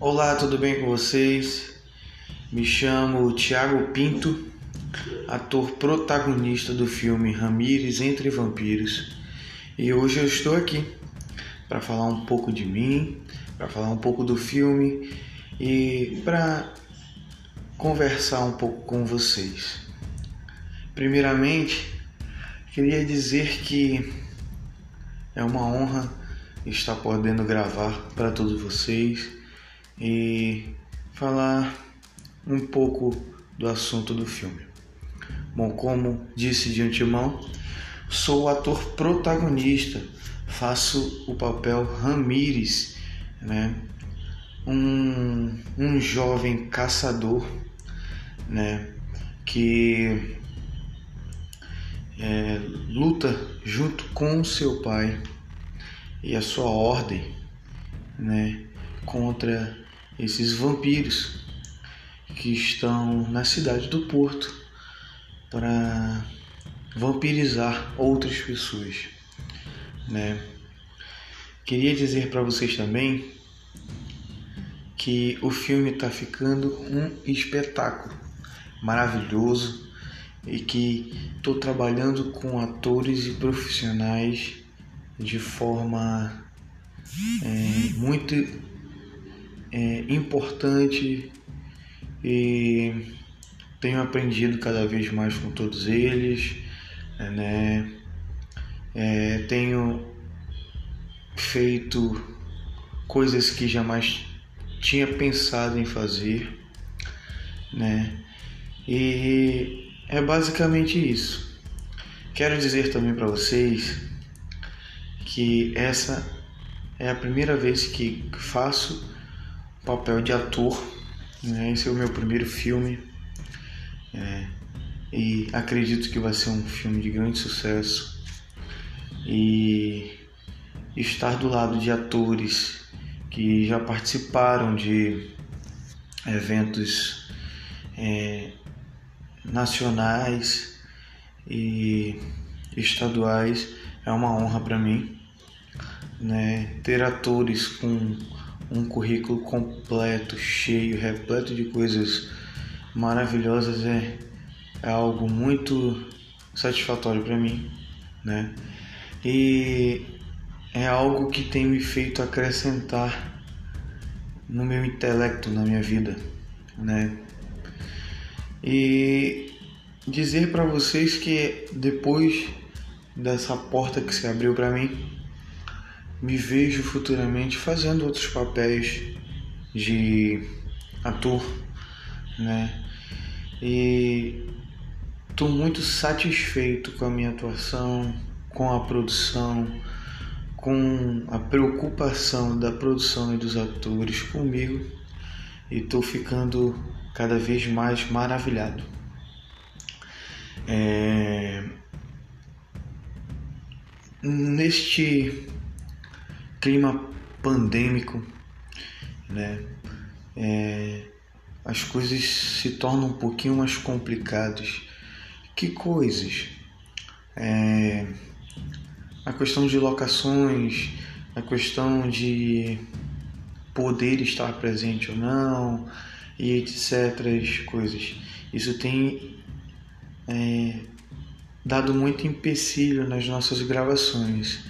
Olá, tudo bem com vocês? Me chamo Tiago Pinto, ator protagonista do filme Ramires entre Vampiros, e hoje eu estou aqui para falar um pouco de mim, para falar um pouco do filme e para conversar um pouco com vocês. Primeiramente, queria dizer que é uma honra estar podendo gravar para todos vocês e falar um pouco do assunto do filme. Bom, como disse de antemão, sou o ator protagonista, faço o papel Ramires, né? Um, um jovem caçador, né? Que é, luta junto com seu pai e a sua ordem, né? Contra esses vampiros que estão na cidade do Porto para vampirizar outras pessoas, né? Queria dizer para vocês também que o filme está ficando um espetáculo maravilhoso e que estou trabalhando com atores e profissionais de forma é, muito é, importante e tenho aprendido cada vez mais com todos eles, né? É, tenho feito coisas que jamais tinha pensado em fazer, né? E é basicamente isso. Quero dizer também para vocês que essa é a primeira vez que faço papel de ator. Né? Esse é o meu primeiro filme. É, e acredito que vai ser um filme de grande sucesso. E estar do lado de atores que já participaram de eventos é, nacionais e estaduais é uma honra para mim. Né? Ter atores com um currículo completo, cheio, repleto de coisas maravilhosas é, é algo muito satisfatório para mim, né? E é algo que tem me feito acrescentar no meu intelecto, na minha vida, né? E dizer para vocês que depois dessa porta que se abriu para mim, me vejo futuramente fazendo outros papéis de ator, né? E estou muito satisfeito com a minha atuação, com a produção, com a preocupação da produção e dos atores comigo e estou ficando cada vez mais maravilhado. É... Neste clima pandêmico, né? É, as coisas se tornam um pouquinho mais complicadas. Que coisas? É, a questão de locações, a questão de poder estar presente ou não, e etc. coisas. Isso tem é, dado muito empecilho nas nossas gravações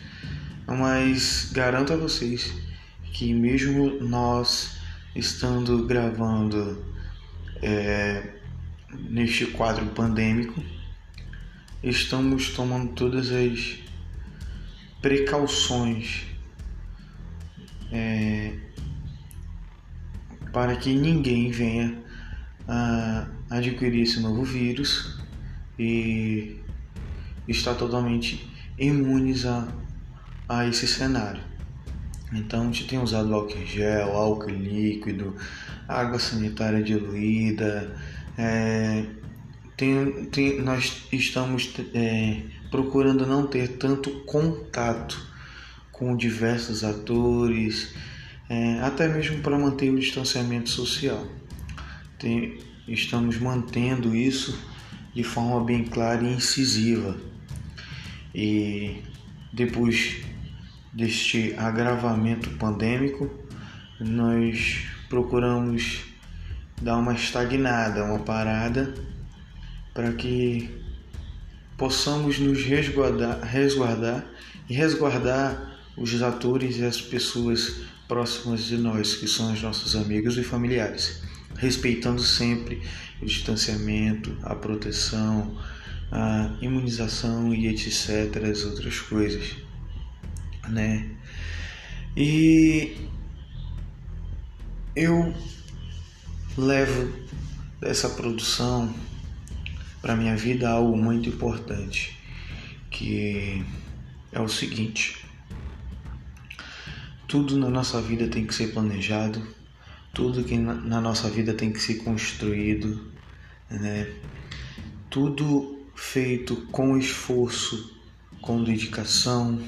mas garanto a vocês que mesmo nós estando gravando é, neste quadro pandêmico, estamos tomando todas as precauções é, para que ninguém venha a adquirir esse novo vírus e está totalmente imunizado a esse cenário. Então a gente tem usado álcool gel, álcool líquido, água sanitária diluída. É, tem, tem, nós estamos é, procurando não ter tanto contato com diversos atores, é, até mesmo para manter o distanciamento social. Tem, estamos mantendo isso de forma bem clara e incisiva. E depois deste agravamento pandêmico, nós procuramos dar uma estagnada, uma parada, para que possamos nos resguardar, resguardar e resguardar os atores e as pessoas próximas de nós, que são os nossos amigos e familiares, respeitando sempre o distanciamento, a proteção, a imunização e etc. as outras coisas, né? E eu levo dessa produção para minha vida algo muito importante, que é o seguinte: tudo na nossa vida tem que ser planejado, tudo que na nossa vida tem que ser construído, né? Tudo feito com esforço, com dedicação,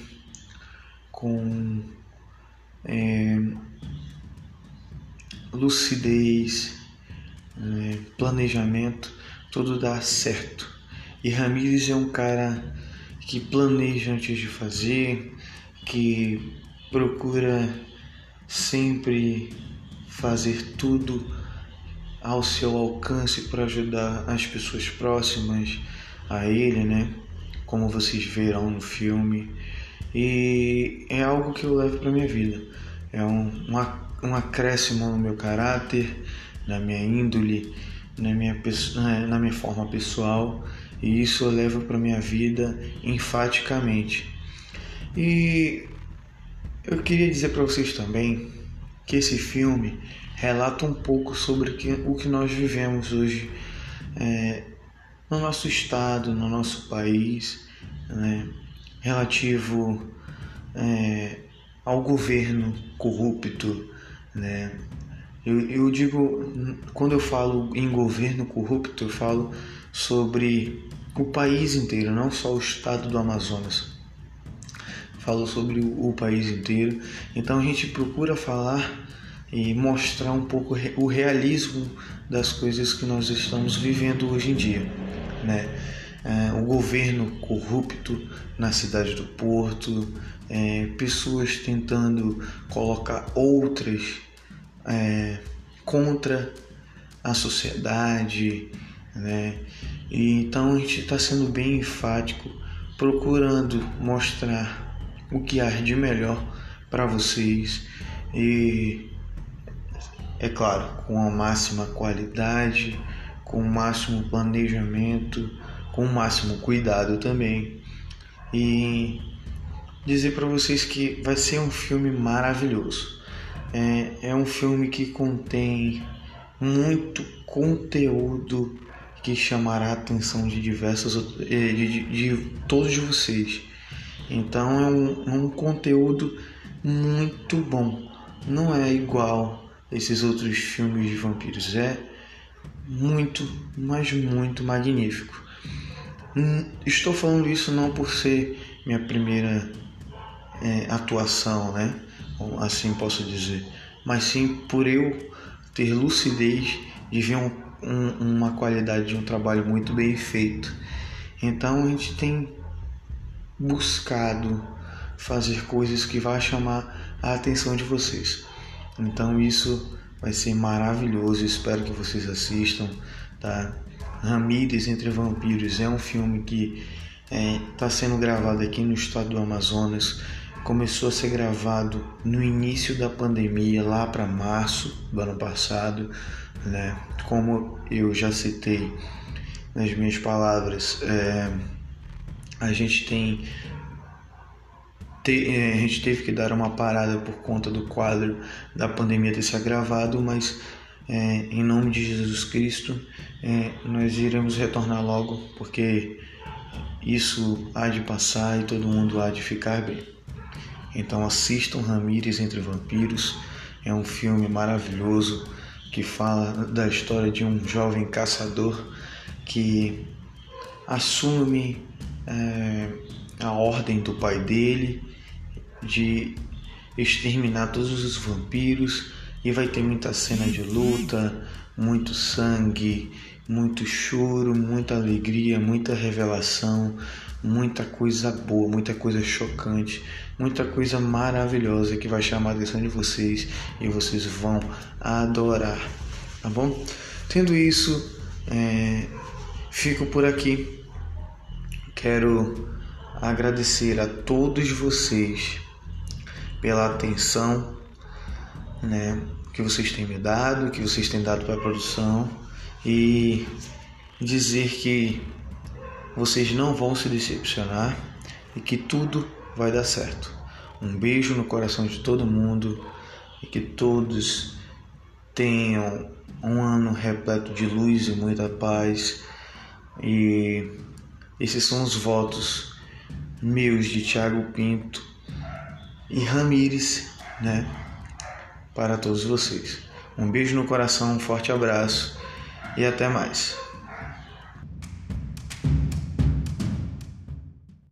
com é, lucidez, é, planejamento, tudo dá certo. E Ramires é um cara que planeja antes de fazer, que procura sempre fazer tudo ao seu alcance para ajudar as pessoas próximas a ele, né? Como vocês verão no filme. E é algo que eu levo para minha vida. É um, um, um acréscimo no meu caráter, na minha índole, na minha, na minha forma pessoal. E isso eu levo para minha vida enfaticamente. E eu queria dizer para vocês também que esse filme relata um pouco sobre o que nós vivemos hoje é, no nosso estado, no nosso país, né, relativo é, ao governo corrupto. Né. Eu, eu digo, quando eu falo em governo corrupto, eu falo sobre o país inteiro, não só o estado do Amazonas falou sobre o, país inteiro. Então a gente procura falar e mostrar um pouco o realismo das coisas que nós estamos vivendo hoje em dia, né? É, o governo corrupto na cidade do Porto, é, pessoas tentando colocar outras é, contra a sociedade, né? E, então a gente está sendo bem enfático, procurando mostrar o que há de melhor para vocês e é claro, com a máxima qualidade, com o máximo planejamento, com o máximo cuidado também. E dizer para vocês que vai ser um filme maravilhoso. É, é um filme que contém muito conteúdo que chamará a atenção de diversas de, de, de todos vocês. Então é um, é um conteúdo muito bom. Não é igual esses outros filmes de vampiros. É muito, mas muito magnífico. Hum, estou falando isso não por ser minha primeira é, atuação, né? Assim posso dizer, mas sim por eu ter lucidez de ver um, um, uma qualidade de um trabalho muito bem feito. Então a gente tem buscado fazer coisas que vão chamar a atenção de vocês. Então isso vai ser maravilhoso, espero que vocês assistam, tá? Ramírez entre Vampiros é um filme que está é, tá sendo gravado aqui no estado do Amazonas. Começou a ser gravado no início da pandemia, lá para março do ano passado, né? Como eu já citei nas minhas palavras, é, a gente tem é, a gente teve que dar uma parada por conta do quadro da pandemia ter se agravado, mas é, em nome de Jesus Cristo é, nós iremos retornar logo, porque isso há de passar e todo mundo há de ficar bem. Então assistam Ramírez entre Vampiros, é um filme maravilhoso que fala da história de um jovem caçador que assume é, a ordem do pai dele de exterminar todos os vampiros e vai ter muita cena de luta, muito sangue, muito choro, muita alegria, muita revelação, muita coisa boa, muita coisa chocante, muita coisa maravilhosa que vai chamar a atenção de vocês e vocês vão adorar, tá bom? Tendo isso, é, fico por aqui. Quero agradecer a todos vocês pela atenção, né, que vocês têm me dado, que vocês têm dado para a produção e dizer que vocês não vão se decepcionar e que tudo vai dar certo. Um beijo no coração de todo mundo e que todos tenham um ano repleto de luz e muita paz. E esses são os votos meus de Tiago Pinto e Ramires, né? Para todos vocês. Um beijo no coração, um forte abraço e até mais.